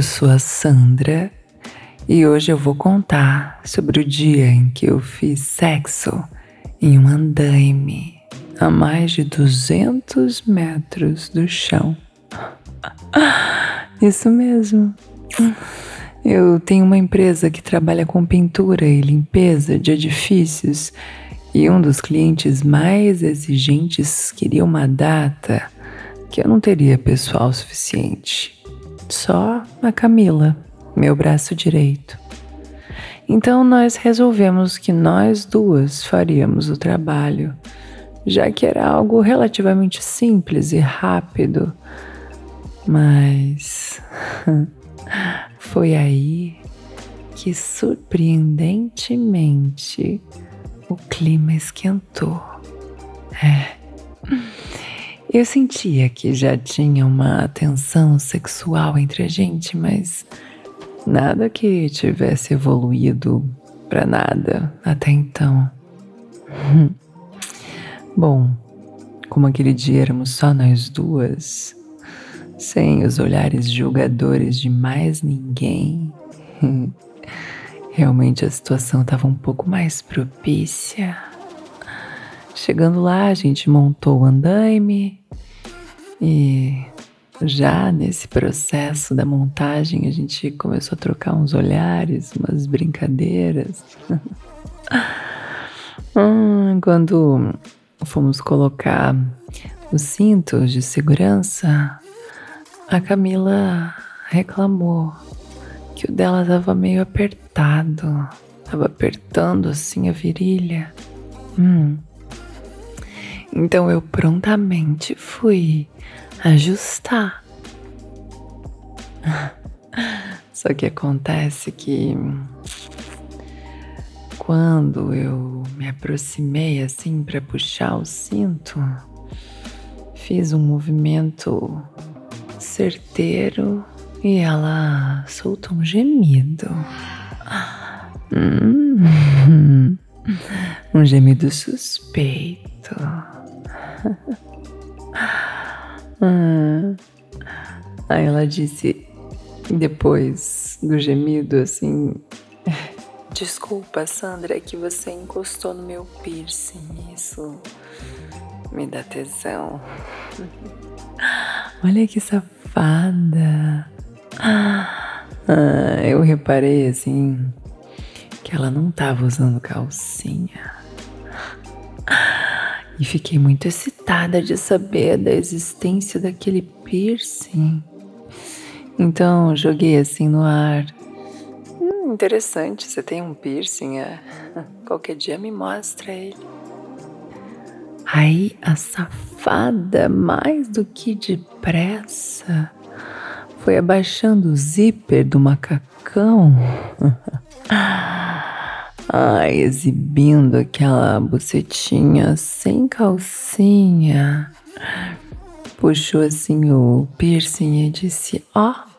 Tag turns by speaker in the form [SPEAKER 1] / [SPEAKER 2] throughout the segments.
[SPEAKER 1] Eu sou a Sandra e hoje eu vou contar sobre o dia em que eu fiz sexo em um andaime a mais de 200 metros do chão. Isso mesmo. Eu tenho uma empresa que trabalha com pintura e limpeza de edifícios e um dos clientes mais exigentes queria uma data que eu não teria pessoal suficiente. Só a Camila, meu braço direito. Então nós resolvemos que nós duas faríamos o trabalho, já que era algo relativamente simples e rápido. Mas foi aí que surpreendentemente o clima esquentou. É. Eu sentia que já tinha uma tensão sexual entre a gente, mas nada que tivesse evoluído para nada até então. Bom, como aquele dia éramos só nós duas, sem os olhares julgadores de mais ninguém, realmente a situação estava um pouco mais propícia. Chegando lá, a gente montou o andaime e já nesse processo da montagem, a gente começou a trocar uns olhares, umas brincadeiras. hum, quando fomos colocar os cintos de segurança, a Camila reclamou que o dela estava meio apertado, estava apertando assim a virilha. Hum. Então eu prontamente fui ajustar. Só que acontece que quando eu me aproximei assim para puxar o cinto, fiz um movimento certeiro e ela soltou um gemido. Hum, um gemido suspeito. Ah. Aí ela disse, depois do gemido, assim: Desculpa, Sandra, é que você encostou no meu piercing. Isso me dá tesão. Olha que safada. Ah, eu reparei assim que ela não tava usando calcinha. E fiquei muito excitada de saber da existência daquele piercing. Então joguei assim no ar. Hum, interessante, você tem um piercing? É. Qualquer dia me mostra ele. Aí a safada, mais do que depressa, foi abaixando o zíper do macacão. Ai, exibindo aquela bucetinha sem calcinha. Puxou assim o piercing e disse: Ó. Oh.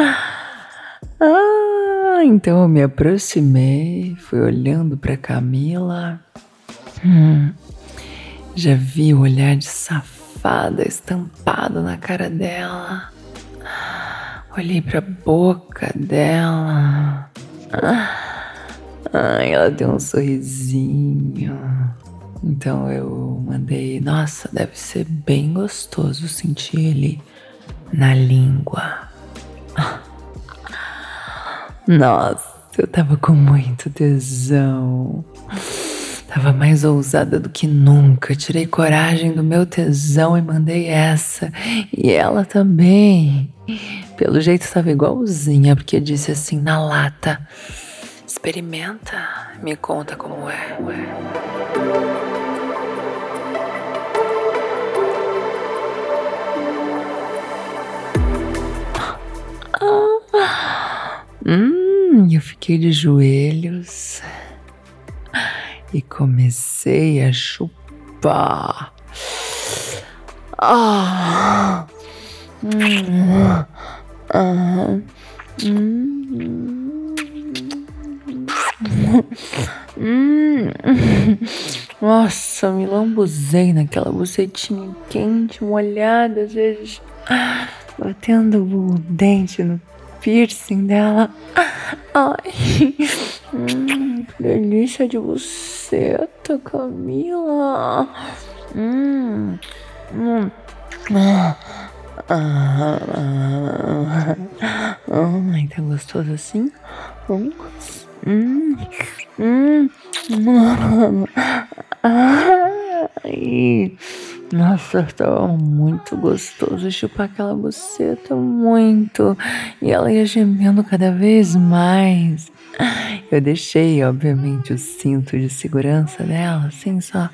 [SPEAKER 1] Ah, então eu me aproximei, fui olhando para Camila. Hum, já vi o olhar de safada estampado na cara dela. Olhei para boca dela. Ai, ela deu um sorrisinho. Então eu mandei, nossa, deve ser bem gostoso sentir ele na língua. Nossa, eu tava com muito tesão. Tava mais ousada do que nunca. Tirei coragem do meu tesão e mandei essa. E ela também. Pelo jeito estava igualzinha, porque disse assim na lata: Experimenta, me conta como é. Hum, eu fiquei de joelhos e comecei a chupar. Ah, hum, ah, hum, hum, nossa, me lambuzei naquela bucetinha quente, molhada, às vezes batendo o dente no piercing dela. Ai, hum, delícia de buceta, Camila. Hum, hum. Ah, ah, ah, tá gostoso assim? Hum, hum, hum. Ai. Nossa, tava muito gostoso chupar aquela buceta, muito. E ela ia gemendo cada vez mais. Eu deixei, obviamente, o cinto de segurança dela, assim, só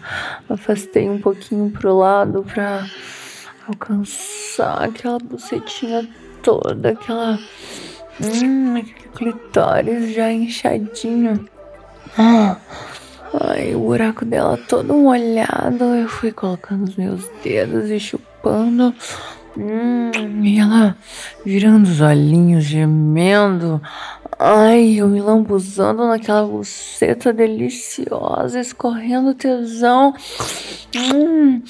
[SPEAKER 1] afastei um pouquinho pro lado pra alcançar aquela bucetinha toda, aquela. Hum, aquele clitóris já inchadinho. Ai, o buraco dela todo molhado. Eu fui colocando os meus dedos e chupando. Hum, e ela virando os olhinhos, gemendo. Ai, eu me lambuzando naquela buceta deliciosa, escorrendo tesão. Hum,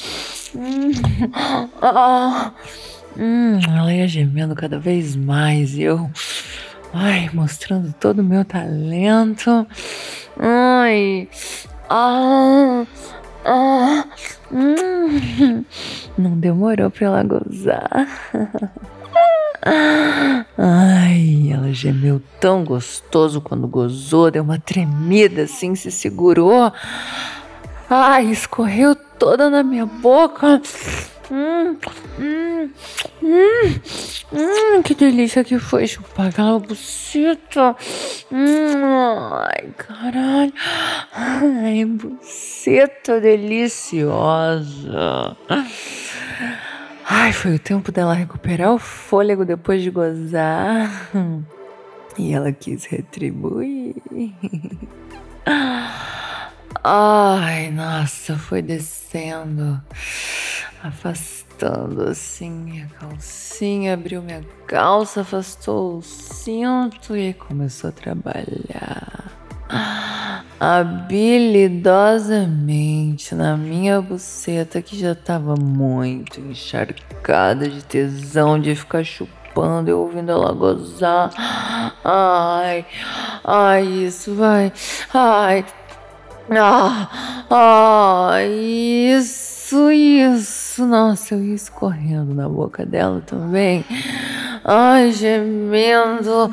[SPEAKER 1] hum, ah, hum, ela ia gemendo cada vez mais e eu, ai, mostrando todo o meu talento. Ai. Ah. Ah. Hum. Não demorou pra ela gozar. Ai, ela gemeu tão gostoso quando gozou, deu uma tremida assim, se segurou. Ai, escorreu toda na minha boca. Hum, hum, hum, hum, que delícia que foi chupar aquela buceta. Hum, ai, caralho. Ai, buceta deliciosa. Ai, foi o tempo dela recuperar o fôlego depois de gozar. E ela quis retribuir. Ai, nossa, foi descendo afastando assim minha calcinha, abriu minha calça, afastou o cinto e começou a trabalhar habilidosamente na minha buceta que já tava muito encharcada de tesão de ficar chupando e ouvindo ela gozar. Ai, ai, isso vai, ai, ah, ai, isso, isso isso, nossa, eu ia escorrendo na boca dela também. Ai, gemendo.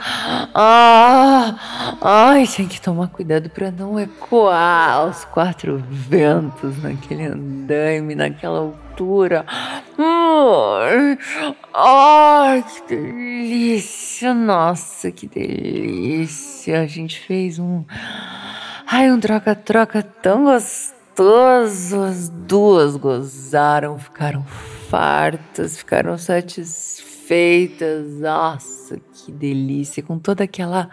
[SPEAKER 1] Ah, ai, tem que tomar cuidado para não ecoar os quatro ventos naquele andaime, naquela altura. Ai, ai, que delícia, nossa, que delícia. A gente fez um. Ai, um troca-troca tão gostoso gostoso. As duas gozaram, ficaram fartas, ficaram satisfeitas. Nossa, que delícia! Com toda aquela.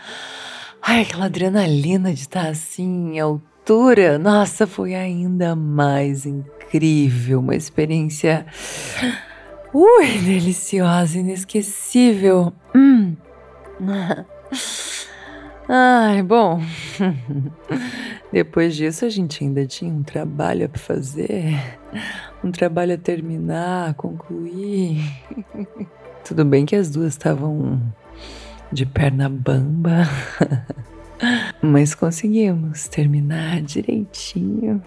[SPEAKER 1] Ai, aquela adrenalina de estar assim em altura. Nossa, foi ainda mais incrível. Uma experiência. Ui, deliciosa, inesquecível. Hum. Ai, bom. Depois disso, a gente ainda tinha um trabalho para fazer, um trabalho a terminar, a concluir. Tudo bem que as duas estavam de perna bamba, mas conseguimos terminar direitinho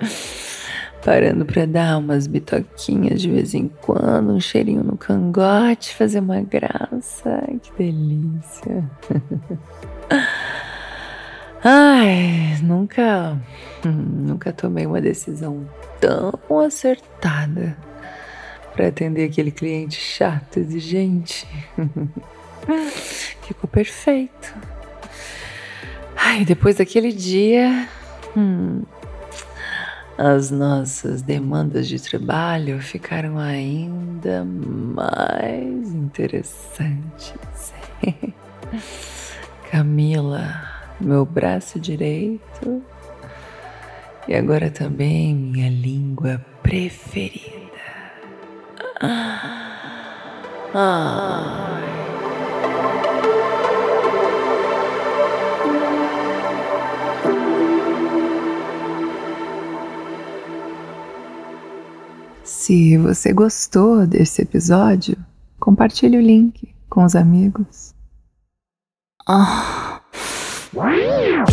[SPEAKER 1] parando para dar umas bitoquinhas de vez em quando, um cheirinho no cangote, fazer uma graça. Que delícia. Ai, nunca, nunca tomei uma decisão tão acertada para atender aquele cliente chato, exigente. Ficou perfeito. Ai, depois daquele dia, hum, as nossas demandas de trabalho ficaram ainda mais interessantes. Camila, meu braço direito e agora também minha língua preferida. Ai. Se você gostou desse episódio, compartilhe o link com os amigos. Ah. Música